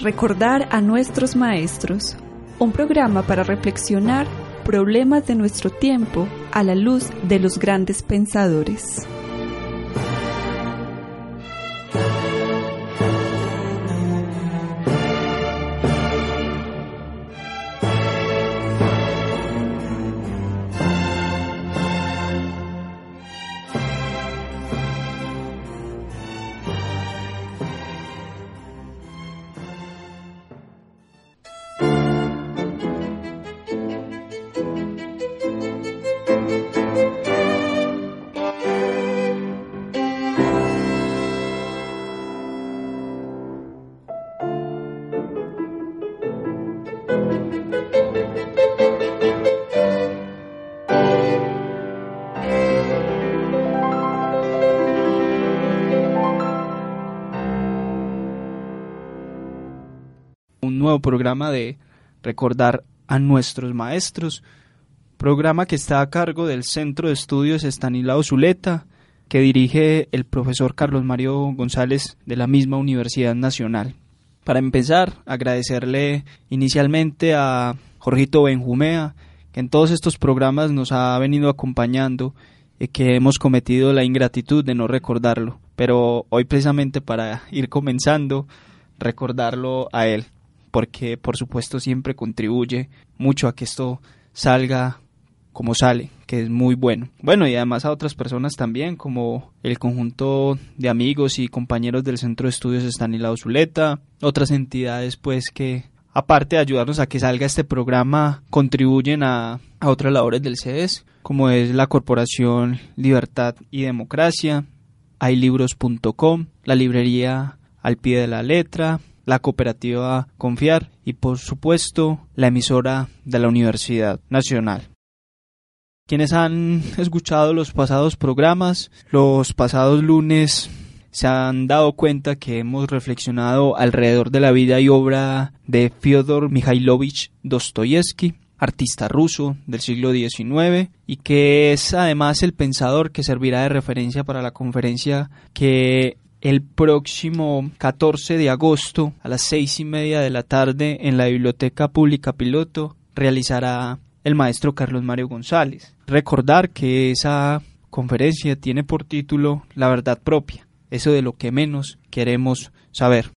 Recordar a nuestros maestros, un programa para reflexionar problemas de nuestro tiempo a la luz de los grandes pensadores. De recordar a nuestros maestros, programa que está a cargo del Centro de Estudios Estanislao Zuleta, que dirige el profesor Carlos Mario González de la misma Universidad Nacional. Para empezar, agradecerle inicialmente a Jorgito Benjumea, que en todos estos programas nos ha venido acompañando y que hemos cometido la ingratitud de no recordarlo, pero hoy precisamente para ir comenzando, recordarlo a él porque por supuesto siempre contribuye mucho a que esto salga como sale, que es muy bueno. Bueno, y además a otras personas también, como el conjunto de amigos y compañeros del Centro de Estudios Estanislao Zuleta, otras entidades pues que aparte de ayudarnos a que salga este programa, contribuyen a, a otras labores del CES, como es la Corporación Libertad y Democracia, haylibros.com, la librería al pie de la letra, la cooperativa Confiar y por supuesto la emisora de la Universidad Nacional. Quienes han escuchado los pasados programas, los pasados lunes se han dado cuenta que hemos reflexionado alrededor de la vida y obra de Fyodor Mikhailovich Dostoyevsky, artista ruso del siglo XIX y que es además el pensador que servirá de referencia para la conferencia que el próximo 14 de agosto a las seis y media de la tarde en la Biblioteca Pública Piloto realizará el maestro Carlos Mario González. Recordar que esa conferencia tiene por título La verdad propia, eso de lo que menos queremos saber.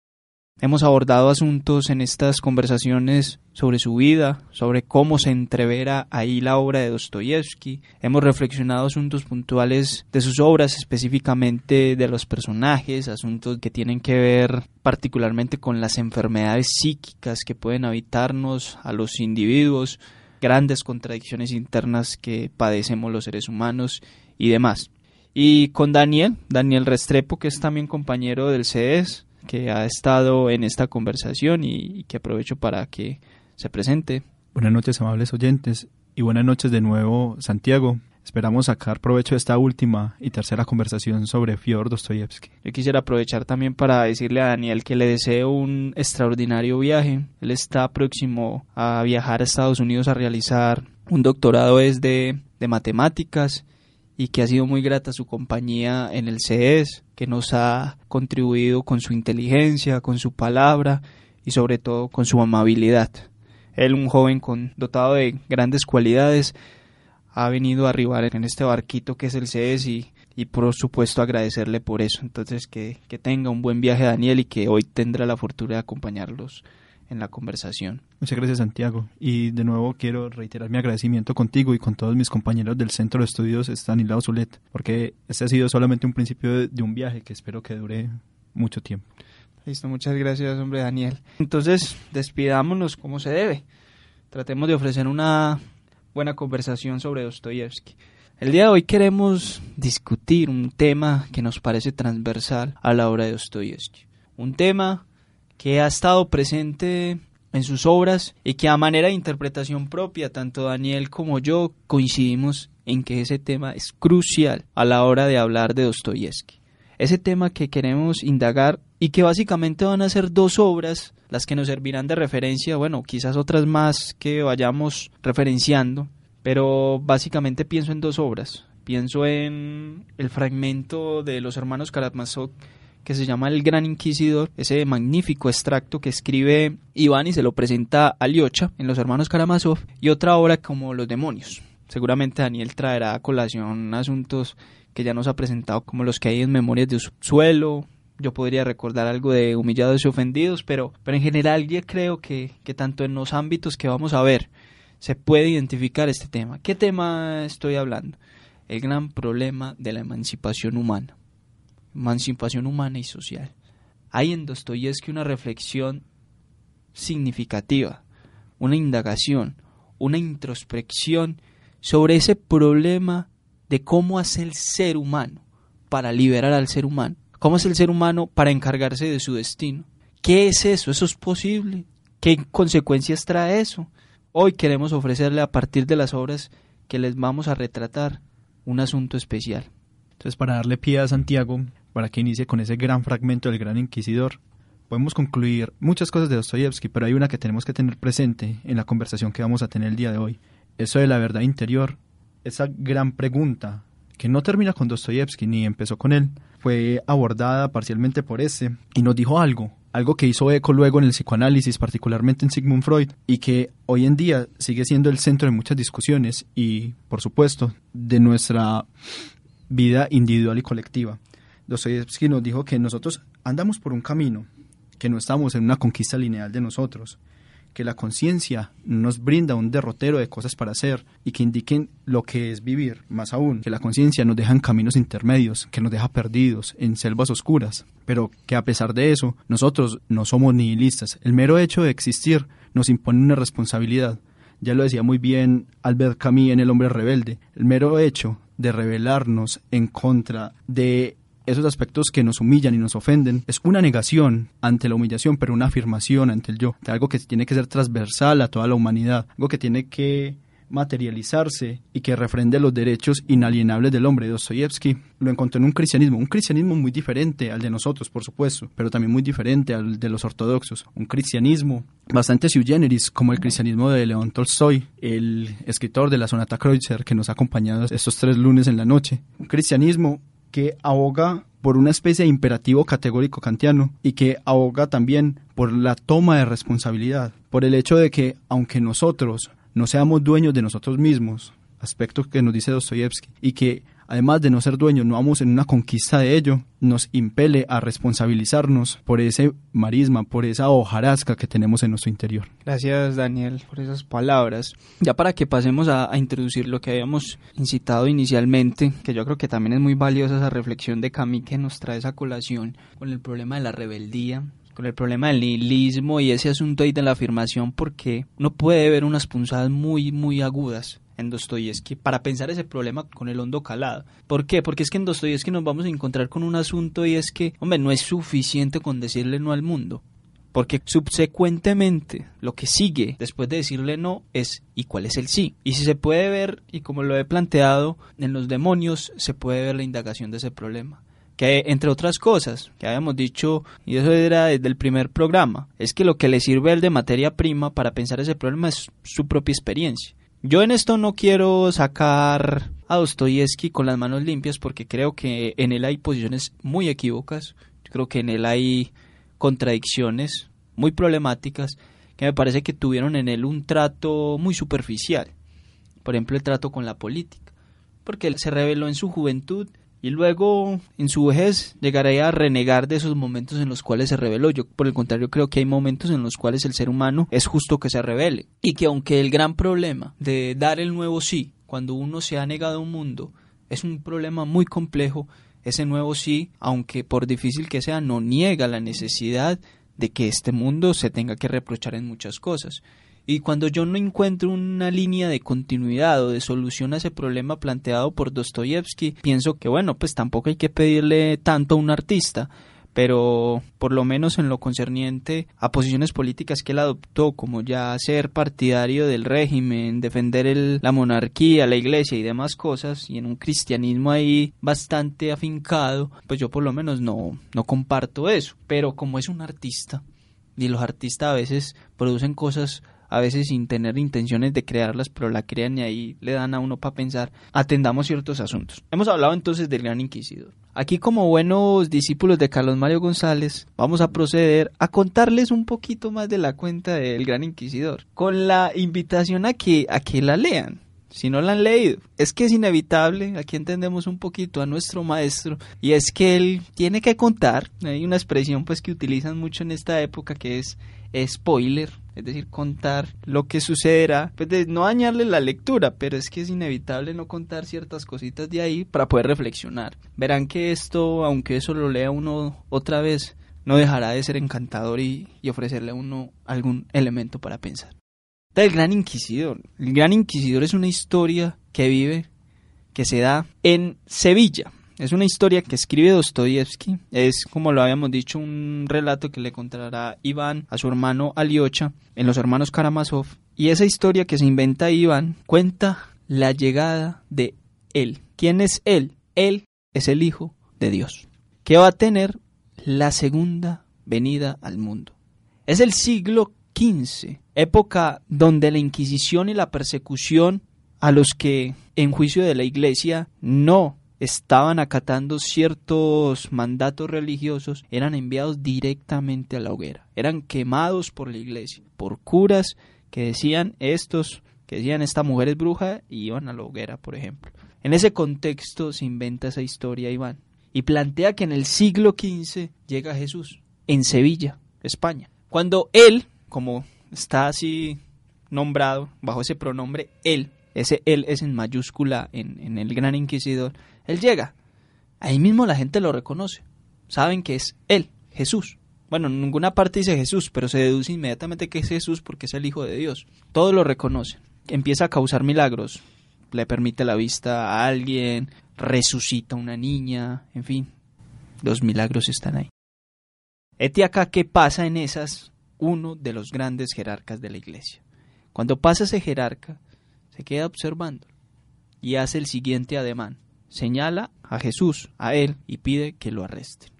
Hemos abordado asuntos en estas conversaciones sobre su vida, sobre cómo se entrevera ahí la obra de Dostoyevsky. Hemos reflexionado asuntos puntuales de sus obras, específicamente de los personajes, asuntos que tienen que ver particularmente con las enfermedades psíquicas que pueden habitarnos a los individuos, grandes contradicciones internas que padecemos los seres humanos y demás. Y con Daniel, Daniel Restrepo, que es también compañero del CES, que ha estado en esta conversación y, que aprovecho para que se presente. Buenas noches, amables oyentes, y buenas noches de nuevo, Santiago. Esperamos sacar provecho de esta última y tercera conversación sobre Fyodor Dostoyevsky. Yo quisiera aprovechar también para decirle a Daniel que le deseo un extraordinario viaje. Él está próximo a viajar a Estados Unidos a realizar un doctorado desde de matemáticas y que ha sido muy grata su compañía en el CES, que nos ha contribuido con su inteligencia, con su palabra y sobre todo con su amabilidad. Él, un joven con, dotado de grandes cualidades, ha venido a arribar en este barquito que es el CES y, y por supuesto agradecerle por eso. Entonces que, que tenga un buen viaje Daniel y que hoy tendrá la fortuna de acompañarlos en la conversación. Muchas gracias Santiago y de nuevo quiero reiterar mi agradecimiento contigo y con todos mis compañeros del Centro de Estudios Estanislao Zulet, porque este ha sido solamente un principio de, un viaje que espero que dure mucho tiempo. Listo, muchas gracias hombre Daniel. Entonces despidámonos como se debe. Tratemos de ofrecer una buena conversación sobre Dostoyevsky. El día de hoy queremos discutir un tema que nos parece transversal a la obra de Dostoyevsky. Un tema que ha estado presente en sus obras y que a manera de interpretación propia, tanto Daniel como yo coincidimos en que ese tema es crucial a la hora de hablar de Dostoyevsky. Ese tema que queremos indagar y que básicamente van a ser dos obras las que nos servirán de referencia, bueno, quizás otras más que vayamos referenciando, pero básicamente pienso en dos obras. Pienso en el fragmento de los hermanos Karamazov que se llama El Gran Inquisidor, ese magnífico extracto que escribe Iván y se lo presenta a Liocha en Los Hermanos Karamazov, y otra obra como Los Demonios. Seguramente Daniel traerá a colación asuntos que ya nos ha presentado como los que hay en Memorias de Suelo, yo podría recordar algo de humillados y ofendidos, pero, pero en general yo creo que, que tanto en los ámbitos que vamos a ver se puede identificar este tema. ¿Qué tema estoy hablando? El gran problema de la emancipación humana emancipación humana y social. Hay en Dostoyevsky una reflexión significativa, una indagación, una introspección sobre ese problema de cómo hace el ser humano para liberar al ser humano, cómo es el ser humano para encargarse de su destino. ¿Qué es eso? ¿Eso es posible? ¿Qué consecuencias trae eso? Hoy queremos ofrecerle a partir de las obras que les vamos a retratar un asunto especial. Entonces, para darle pie a Santiago, para que inicie con ese gran fragmento del Gran Inquisidor, podemos concluir muchas cosas de Dostoyevsky, pero hay una que tenemos que tener presente en la conversación que vamos a tener el día de hoy. Eso de la verdad interior, esa gran pregunta que no termina con Dostoyevsky ni empezó con él, fue abordada parcialmente por ese y nos dijo algo, algo que hizo eco luego en el psicoanálisis, particularmente en Sigmund Freud, y que hoy en día sigue siendo el centro de muchas discusiones y, por supuesto, de nuestra vida individual y colectiva. Dostoyevsky nos dijo que nosotros andamos por un camino, que no estamos en una conquista lineal de nosotros, que la conciencia nos brinda un derrotero de cosas para hacer y que indiquen lo que es vivir, más aún, que la conciencia nos deja en caminos intermedios, que nos deja perdidos, en selvas oscuras, pero que a pesar de eso, nosotros no somos nihilistas. El mero hecho de existir nos impone una responsabilidad. Ya lo decía muy bien Albert Camus en El hombre rebelde. El mero hecho de rebelarnos en contra de esos aspectos que nos humillan y nos ofenden es una negación ante la humillación, pero una afirmación ante el yo, de algo que tiene que ser transversal a toda la humanidad, algo que tiene que materializarse y que refrende los derechos inalienables del hombre. Dostoyevsky lo encontró en un cristianismo, un cristianismo muy diferente al de nosotros, por supuesto, pero también muy diferente al de los ortodoxos. Un cristianismo bastante sui generis, como el cristianismo de León Tolstoy, el escritor de la Sonata Kreutzer que nos ha acompañado estos tres lunes en la noche. Un cristianismo que aboga por una especie de imperativo categórico kantiano y que aboga también por la toma de responsabilidad, por el hecho de que aunque nosotros no seamos dueños de nosotros mismos, aspecto que nos dice Dostoyevsky, y que además de no ser dueños, no vamos en una conquista de ello, nos impele a responsabilizarnos por ese marisma, por esa hojarasca que tenemos en nuestro interior. Gracias, Daniel, por esas palabras. Ya para que pasemos a, introducir lo que habíamos incitado inicialmente, que yo creo que también es muy valiosa esa reflexión de Cami que nos trae esa colación con el problema de la rebeldía con el problema del nihilismo y ese asunto ahí de la afirmación porque uno puede ver unas punzadas muy muy agudas en Dostoyevsky para pensar ese problema con el hondo calado. ¿Por qué? Porque es que en Dostoyevsky nos vamos a encontrar con un asunto y es que, hombre, no es suficiente con decirle no al mundo. Porque subsecuentemente lo que sigue después de decirle no es ¿y cuál es el sí? Y si se puede ver, y como lo he planteado, en los demonios se puede ver la indagación de ese problema que entre otras cosas que habíamos dicho, y eso era desde el primer programa, es que lo que le sirve al de materia prima para pensar ese problema es su propia experiencia. Yo en esto no quiero sacar a Dostoyevsky con las manos limpias porque creo que en él hay posiciones muy equívocas, yo creo que en él hay contradicciones muy problemáticas que me parece que tuvieron en él un trato muy superficial. Por ejemplo, el trato con la política, porque él se reveló en su juventud y luego en su vejez llegaría a renegar de esos momentos en los cuales se rebeló. Yo por el contrario creo que hay momentos en los cuales el ser humano es justo que se revele y que aunque el gran problema de dar el nuevo sí cuando uno se ha negado a un mundo es un problema muy complejo, ese nuevo sí, aunque por difícil que sea, no niega la necesidad de que este mundo se tenga que reprochar en muchas cosas. Y cuando yo no encuentro una línea de continuidad o de solución a ese problema planteado por Dostoyevsky, pienso que bueno, pues tampoco hay que pedirle tanto a un artista, pero por lo menos en lo concerniente a posiciones políticas que él adoptó, como ya ser partidario del régimen, defender la monarquía, la iglesia y demás cosas, y en un cristianismo ahí bastante afincado, pues yo por lo menos no, no comparto eso. Pero como es un artista, y los artistas a veces producen cosas a veces sin tener intenciones de crearlas, pero la crean y ahí le dan a uno para pensar, atendamos ciertos asuntos. Hemos hablado entonces del gran inquisidor. Aquí como buenos discípulos de Carlos Mario González, vamos a proceder a contarles un poquito más de la cuenta del gran inquisidor, con la invitación a que, a que la lean si no la han leído. Es que es inevitable, aquí entendemos un poquito a nuestro maestro, y es que él tiene que contar, hay una expresión pues que utilizan mucho en esta época que es spoiler, es decir, contar lo que sucederá, pues no dañarle la lectura, pero es que es inevitable no contar ciertas cositas de ahí para poder reflexionar. Verán que esto, aunque eso lo lea uno otra vez, no dejará de ser encantador y, y ofrecerle a uno algún elemento para pensar. El Gran Inquisidor. El Gran Inquisidor es una historia que vive, que se da en Sevilla. Es una historia que escribe Dostoyevsky. Es, como lo habíamos dicho, un relato que le contará Iván a su hermano Aliocha en Los Hermanos Karamazov. Y esa historia que se inventa Iván cuenta la llegada de él. ¿Quién es él? Él es el Hijo de Dios, que va a tener la segunda venida al mundo. Es el siglo XV, época donde la Inquisición y la persecución a los que en juicio de la Iglesia no estaban acatando ciertos mandatos religiosos eran enviados directamente a la hoguera, eran quemados por la iglesia, por curas que decían estos, que decían esta mujer es bruja y iban a la hoguera, por ejemplo. En ese contexto se inventa esa historia Iván y plantea que en el siglo XV llega Jesús en Sevilla, España, cuando él como está así nombrado bajo ese pronombre él, ese él es en mayúscula en, el gran inquisidor, él llega. Ahí mismo la gente lo reconoce. Saben que es él, Jesús. Bueno, en ninguna parte dice Jesús, pero se deduce inmediatamente que es Jesús porque es el Hijo de Dios. Todos lo reconocen. Empieza a causar milagros. Le permite la vista a alguien, resucita a una niña, en fin. Los milagros están ahí. Este acá, ¿qué pasa en esas uno de los grandes jerarcas de la iglesia. Cuando pasa ese jerarca, se queda observando y hace el siguiente ademán. Señala a Jesús, a él, y pide que lo arresten.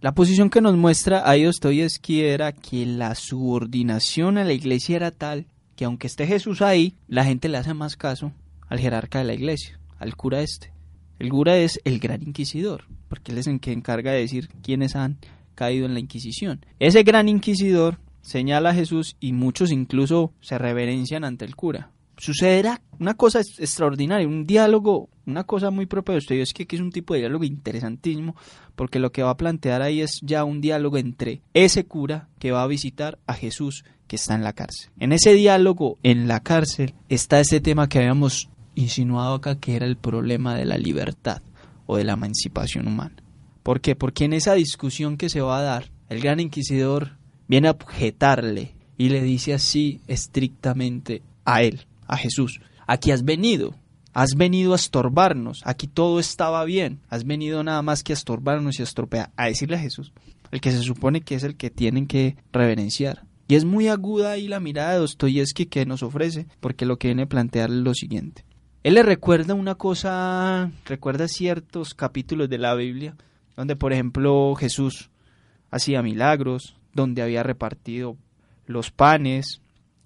La posición que nos muestra ahí Dostoyevsky era que la subordinación a la iglesia era tal que aunque esté Jesús ahí, la gente le hace más caso al jerarca de la iglesia, al cura este. El cura es el gran inquisidor, porque él es el que encarga de decir quiénes han caído en la Inquisición. Ese gran inquisidor señala a Jesús y muchos incluso se reverencian ante el cura. Sucederá una cosa extraordinaria, un diálogo, una cosa muy propia de usted, es que, es un tipo de diálogo interesantísimo, porque lo que va a plantear ahí es ya un diálogo entre ese cura que va a visitar a Jesús que está en la cárcel. En ese diálogo en la cárcel está este tema que habíamos insinuado acá, que era el problema de la libertad o de la emancipación humana. ¿Por qué? Porque en esa discusión que se va a dar, el gran inquisidor viene a objetarle y le dice así estrictamente a él, a Jesús, aquí has venido, has venido a estorbarnos, aquí todo estaba bien, has venido nada más que a estorbarnos y a estropear, a decirle a Jesús, el que se supone que es el que tienen que reverenciar. Y es muy aguda ahí la mirada de Dostoyevsky que nos ofrece, porque lo que viene a plantear es lo siguiente. Él le recuerda una cosa, recuerda ciertos capítulos de la Biblia, donde por ejemplo Jesús hacía milagros, donde había repartido los panes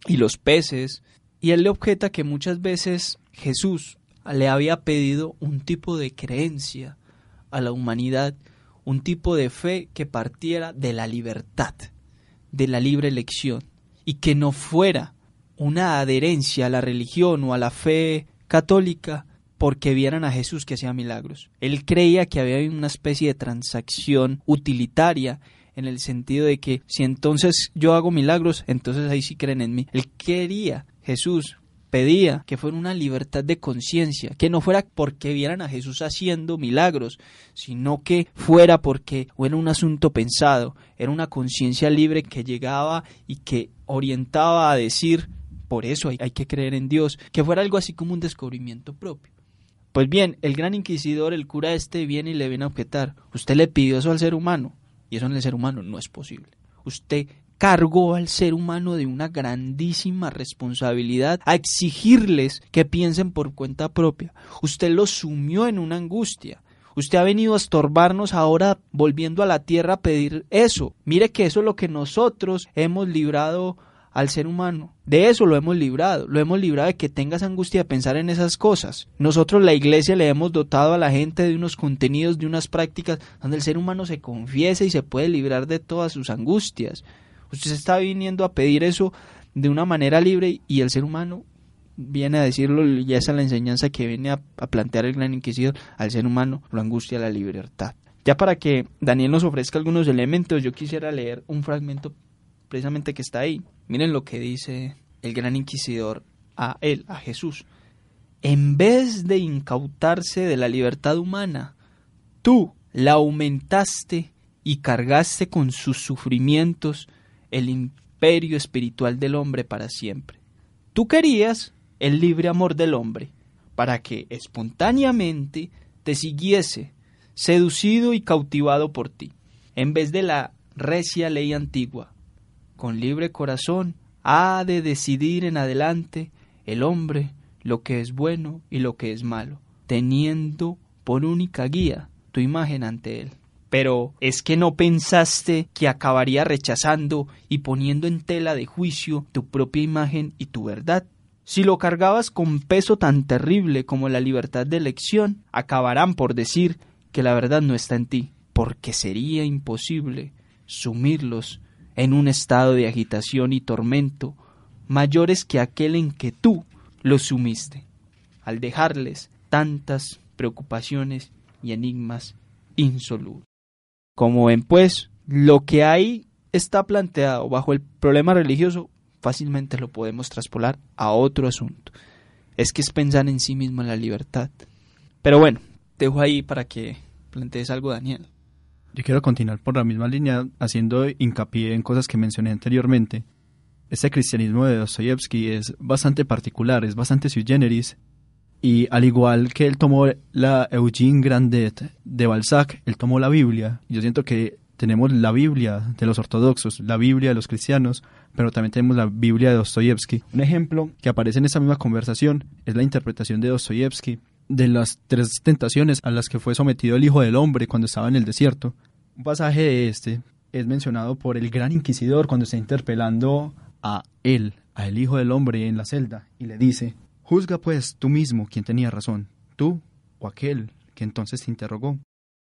y los peces, y él le objeta que muchas veces Jesús le había pedido un tipo de creencia a la humanidad, un tipo de fe que partiera de la libertad, de la libre elección, y que no fuera una adherencia a la religión o a la fe católica porque vieran a Jesús que hacía milagros. Él creía que había una especie de transacción utilitaria en el sentido de que si entonces yo hago milagros, entonces ahí sí creen en mí. Él quería, Jesús pedía que fuera una libertad de conciencia, que no fuera porque vieran a Jesús haciendo milagros, sino que fuera porque era un asunto pensado, era una conciencia libre que llegaba y que orientaba a decir por eso hay, que creer en Dios, que fuera algo así como un descubrimiento propio. Pues bien, el gran inquisidor, el cura este, viene y le viene a objetar, usted le pidió eso al ser humano, y eso en el ser humano no es posible. Usted cargó al ser humano de una grandísima responsabilidad a exigirles que piensen por cuenta propia. Usted los sumió en una angustia. Usted ha venido a estorbarnos ahora volviendo a la tierra a pedir eso. Mire que eso es lo que nosotros hemos librado al ser humano. De eso lo hemos librado, lo hemos librado de que tengas angustia de pensar en esas cosas. Nosotros la iglesia le hemos dotado a la gente de unos contenidos, de unas prácticas donde el ser humano se confiese y se puede librar de todas sus angustias. Usted se está viniendo a pedir eso de una manera libre y el ser humano viene a decirlo y esa es la enseñanza que viene a, plantear el gran inquisidor al ser humano, lo angustia la libertad. Ya para que Daniel nos ofrezca algunos elementos, yo quisiera leer un fragmento precisamente que está ahí. Miren lo que dice el gran inquisidor a él, a Jesús. En vez de incautarse de la libertad humana, tú la aumentaste y cargaste con sus sufrimientos el imperio espiritual del hombre para siempre. Tú querías el libre amor del hombre, para que espontáneamente te siguiese, seducido y cautivado por ti, en vez de la recia ley antigua, con libre corazón, ha de decidir en adelante el hombre lo que es bueno y lo que es malo, teniendo por única guía tu imagen ante él. Pero es que no pensaste que acabaría rechazando y poniendo en tela de juicio tu propia imagen y tu verdad. Si lo cargabas con peso tan terrible como la libertad de elección, acabarán por decir que la verdad no está en ti, porque sería imposible sumirlos en un estado de agitación y tormento mayores que aquel en que tú los sumiste, al dejarles tantas preocupaciones y enigmas insolubles. Como ven, pues, lo que hay está planteado bajo el problema religioso, fácilmente lo podemos traspolar a otro asunto. Es que es pensar en sí mismo en la libertad. Pero bueno, dejo ahí para que plantees algo, Daniel. Yo quiero continuar por la misma línea, haciendo hincapié en cosas que mencioné anteriormente. Este cristianismo de Dostoyevsky es bastante particular, es bastante sui generis, y al igual que él tomó la Eugene Grandet de Balzac, él tomó la Biblia. Yo siento que tenemos la Biblia de los ortodoxos, la Biblia de los cristianos, pero también tenemos la Biblia de Dostoyevsky. Un ejemplo que aparece en esa misma conversación es la interpretación de Dostoyevsky de las tres tentaciones a las que fue sometido el Hijo del Hombre cuando estaba en el desierto. Un pasaje de este es mencionado por el gran inquisidor cuando está interpelando a él, a el Hijo del Hombre en la celda, y le dice, Juzga pues tú mismo quién tenía razón, tú o aquel que entonces te interrogó.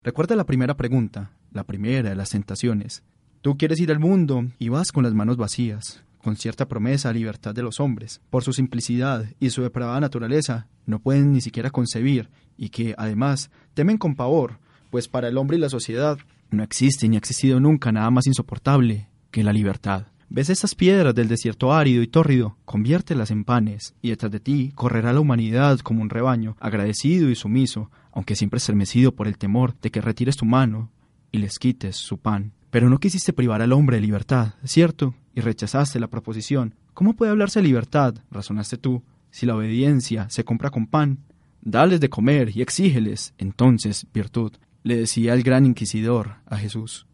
Recuerda la primera pregunta, la primera de las tentaciones. Tú quieres ir al mundo y vas con las manos vacías con cierta promesa a libertad de los hombres, por su simplicidad y su depravada naturaleza, no pueden ni siquiera concebir, y que, además, temen con pavor, pues para el hombre y la sociedad no existe ni ha existido nunca nada más insoportable que la libertad. ¿Ves esas piedras del desierto árido y tórrido? Conviértelas en panes, y detrás de ti correrá la humanidad como un rebaño, agradecido y sumiso, aunque siempre estremecido por el temor de que retires tu mano y les quites su pan. Pero no quisiste privar al hombre de libertad, ¿cierto? Y rechazaste la proposición. ¿Cómo puede hablarse de libertad? razonaste tú, si la obediencia se compra con pan. Dales de comer y exígeles, entonces, virtud, le decía el gran inquisidor a Jesús.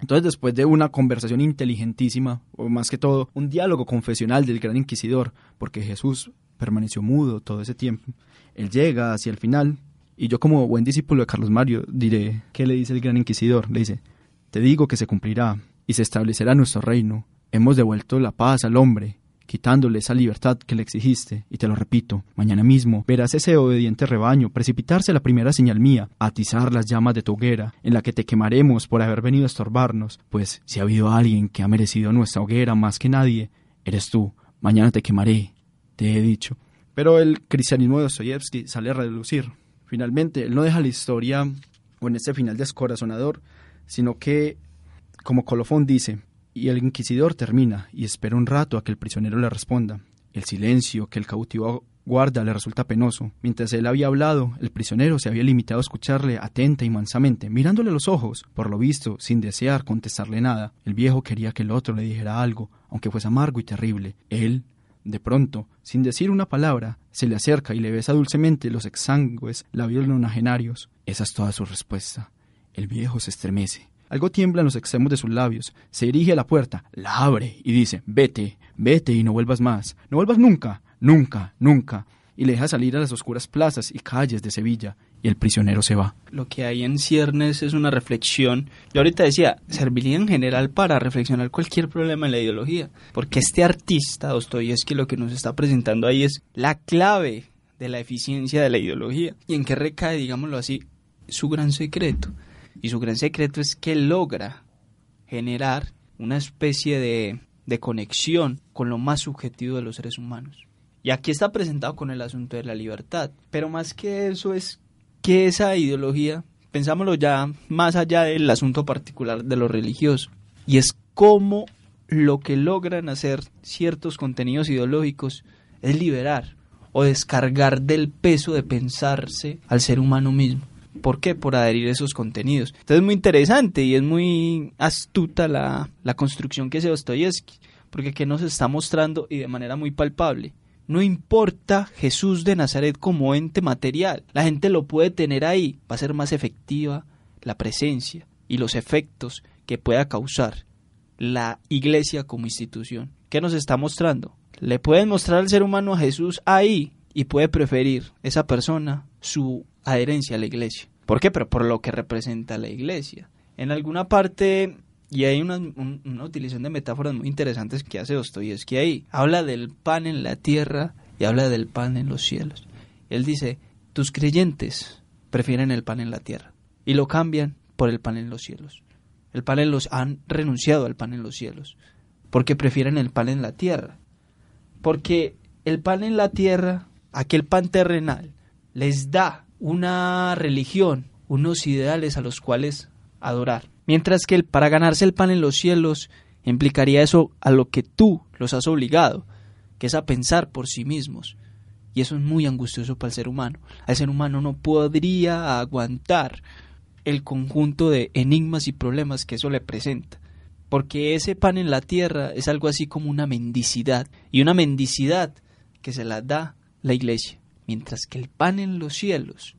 Entonces, después de una conversación inteligentísima, o más que todo, un diálogo confesional del gran inquisidor, porque Jesús permaneció mudo todo ese tiempo, él llega hacia el final, y yo como buen discípulo de Carlos Mario diré, ¿qué le dice el gran inquisidor? Le dice, te digo que se cumplirá y se establecerá nuestro reino. Hemos devuelto la paz al hombre, quitándole esa libertad que le exigiste, y te lo repito, mañana mismo verás ese obediente rebaño precipitarse a la primera señal mía, atizar las llamas de tu hoguera, en la que te quemaremos por haber venido a estorbarnos, pues si ha habido alguien que ha merecido nuestra hoguera más que nadie, eres tú, mañana te quemaré, te he dicho. Pero el cristianismo de Dostoyevsky sale a relucir. Finalmente, él no deja la historia, o en este final descorazonador, sino que, como Colofón dice, y el inquisidor termina y espera un rato a que el prisionero le responda. El silencio que el cautivo guarda le resulta penoso. Mientras él había hablado, el prisionero se había limitado a escucharle atenta y mansamente, mirándole los ojos, por lo visto, sin desear contestarle nada. El viejo quería que el otro le dijera algo, aunque fuese amargo y terrible. Él De pronto, sin decir una palabra, se le acerca y le besa dulcemente los exangües labios nonagenarios. Esa es toda su respuesta. El viejo se estremece. Algo tiembla en los extremos de sus labios. Se dirige a la puerta, la abre y dice, vete, vete y no vuelvas más. No vuelvas nunca, nunca, nunca. Y le deja salir a las oscuras plazas y calles de Sevilla. Y el prisionero se va. Lo que hay en ciernes es una reflexión. Yo ahorita decía, serviría en general para reflexionar cualquier problema en la ideología. Porque este artista, Dostoyevsky, lo que nos está presentando ahí es la clave de la eficiencia de la ideología. Y en qué recae, digámoslo así, su gran secreto. Y su gran secreto es que logra generar una especie de, de conexión con lo más subjetivo de los seres humanos. Y aquí está presentado con el asunto de la libertad. Pero más que eso es que esa ideología, pensámoslo ya más allá del asunto particular de lo religioso, y es cómo lo que logran hacer ciertos contenidos ideológicos es liberar o descargar del peso de pensarse al ser humano mismo. ¿Por qué? Por adherir a esos contenidos. Entonces es muy interesante y es muy astuta la, la construcción que hace Dostoyevsky, porque que nos está mostrando y de manera muy palpable. No importa Jesús de Nazaret como ente material, la gente lo puede tener ahí, va a ser más efectiva la presencia y los efectos que pueda causar la iglesia como institución. ¿Qué nos está mostrando? Le pueden mostrar al ser humano a Jesús ahí y puede preferir esa persona su adherencia a la iglesia. ¿Por qué? Pero por lo que representa la iglesia. En alguna parte, y hay una, una utilización de metáforas muy interesantes que hace Dostoyevsky ahí. Habla del pan en la tierra y habla del pan en los cielos. Él dice, tus creyentes prefieren el pan en la tierra y lo cambian por el pan en los cielos. El pan en los han renunciado al pan en los cielos porque prefieren el pan en la tierra. Porque el pan en la tierra, aquel pan terrenal, les da una religión, unos ideales a los cuales adorar. Mientras que el para ganarse el pan en los cielos implicaría eso a lo que tú los has obligado, que es a pensar por sí mismos. Y eso es muy angustioso para el ser humano. Al ser humano no podría aguantar el conjunto de enigmas y problemas que eso le presenta. Porque ese pan en la tierra es algo así como una mendicidad. Y una mendicidad que se la da la iglesia mientras que el pan en los cielos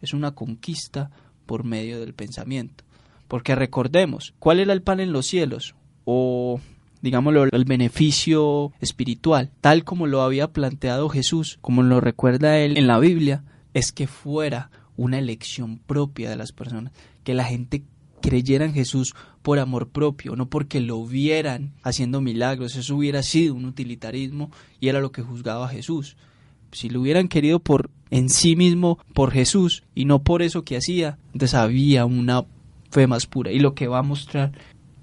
es una conquista por medio del pensamiento. Porque recordemos, ¿cuál era el pan en los cielos? O digámoslo, el beneficio espiritual, tal como lo había planteado Jesús, como lo recuerda él en la Biblia, es que fuera una elección propia de las personas, que la gente creyera en Jesús por amor propio, no porque lo vieran haciendo milagros, eso hubiera sido un utilitarismo y era lo que juzgaba Jesús si lo hubieran querido por en sí mismo, por Jesús, y no por eso que hacía, entonces había una fe más pura. Y lo que va a mostrar,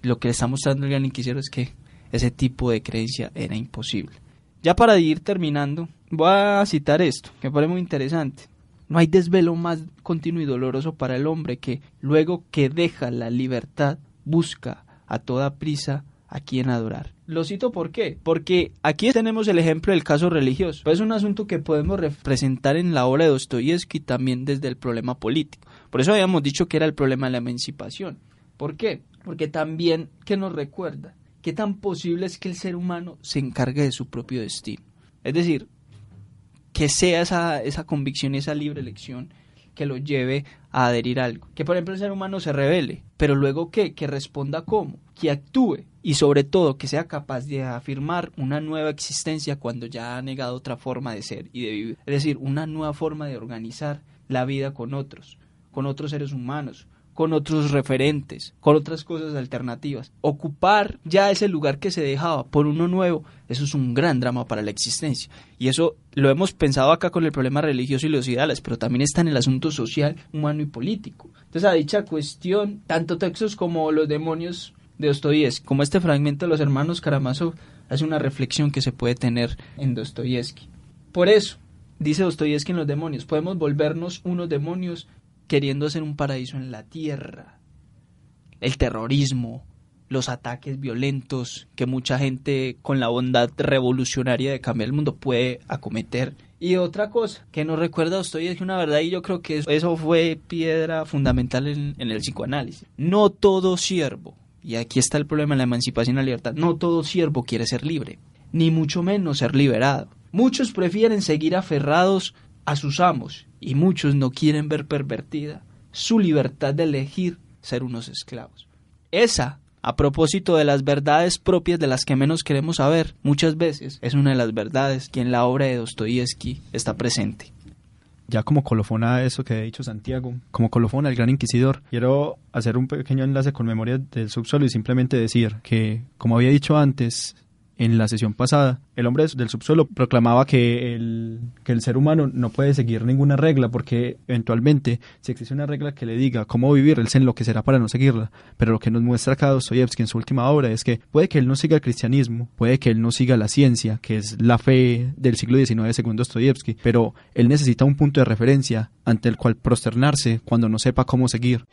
lo que le está mostrando el gran inquisidor es que ese tipo de creencia era imposible. Ya para ir terminando, voy a citar esto, que me parece muy interesante. No hay desvelo más continuo y doloroso para el hombre que, luego que deja la libertad, busca a toda prisa a quien adorar. Lo cito por qué, porque aquí tenemos el ejemplo del caso religioso. Es un asunto que podemos representar en la obra de Dostoyevsky también desde el problema político. Por eso habíamos dicho que era el problema de la emancipación. ¿Por qué? Porque también que nos recuerda qué tan posible es que el ser humano se encargue de su propio destino. Es decir, que sea esa, esa convicción esa libre elección que lo lleve a adherir a algo. Que por ejemplo el ser humano se revele, pero luego qué, que responda cómo, que actúe y sobre todo que sea capaz de afirmar una nueva existencia cuando ya ha negado otra forma de ser y de vivir. Es decir, una nueva forma de organizar la vida con otros, con otros seres humanos, con otros referentes, con otras cosas alternativas. Ocupar ya ese lugar que se dejaba por uno nuevo, eso es un gran drama para la existencia. Y eso lo hemos pensado acá con el problema religioso y los ideales, pero también está en el asunto social, humano y político. Entonces, a dicha cuestión, tanto textos como los demonios de Dostoyevsky, como este fragmento de los hermanos Karamazov, hace una reflexión que se puede tener en Dostoyevsky. Por eso, dice Dostoyevsky en Los demonios, podemos volvernos unos demonios queriendo hacer un paraíso en la tierra. El terrorismo, los ataques violentos que mucha gente con la bondad revolucionaria de cambiar el mundo puede acometer. Y otra cosa que nos recuerda a Dostoyevsky una verdad y yo creo que eso fue piedra fundamental en, en el psicoanálisis. No todo siervo y aquí está el problema de la emancipación y la libertad. No todo siervo quiere ser libre. ni mucho menos ser liberado. Muchos prefieren seguir aferrados a sus amos y muchos no quieren ver pervertida su libertad de elegir ser unos esclavos. Esa, a propósito de las verdades propias de las que menos queremos saber, muchas veces es una de las verdades que en la obra de Dostoyevsky está presente ya como colofona a eso que ha dicho Santiago, como colofona al gran inquisidor, quiero hacer un pequeño enlace con Memoria del Subsuelo y simplemente decir que, como había dicho antes, en la sesión pasada, el hombre del subsuelo proclamaba que el, que el ser humano no puede seguir ninguna regla porque eventualmente si existe una regla que le diga cómo vivir, él se enloquecerá para no seguirla. Pero lo que nos muestra acá Dostoyevsky en su última obra es que puede que él no siga el cristianismo, puede que él no siga la ciencia, que es la fe del siglo XIX según Dostoyevsky, pero él necesita un punto de referencia ante el cual prosternarse cuando no sepa cómo seguir.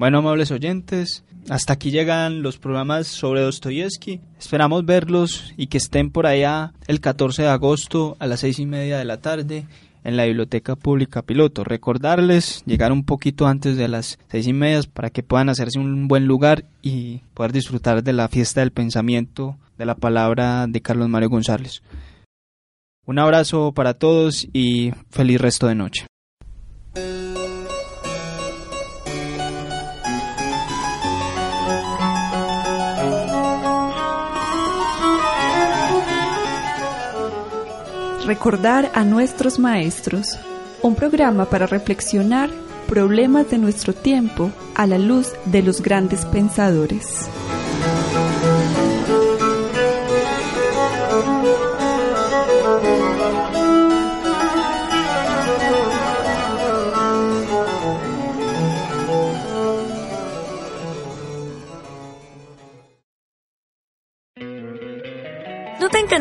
Bueno, amables oyentes, hasta aquí llegan los programas sobre Dostoyevsky. Esperamos verlos y que estén por allá el 14 de agosto a las seis y media de la tarde en la Biblioteca Pública Piloto. Recordarles llegar un poquito antes de las seis y media para que puedan hacerse un buen lugar y poder disfrutar de la fiesta del pensamiento de la palabra de Carlos Mario González. Un abrazo para todos y feliz resto de noche. Recordar a nuestros maestros, un programa para reflexionar problemas de nuestro tiempo a la luz de los grandes pensadores.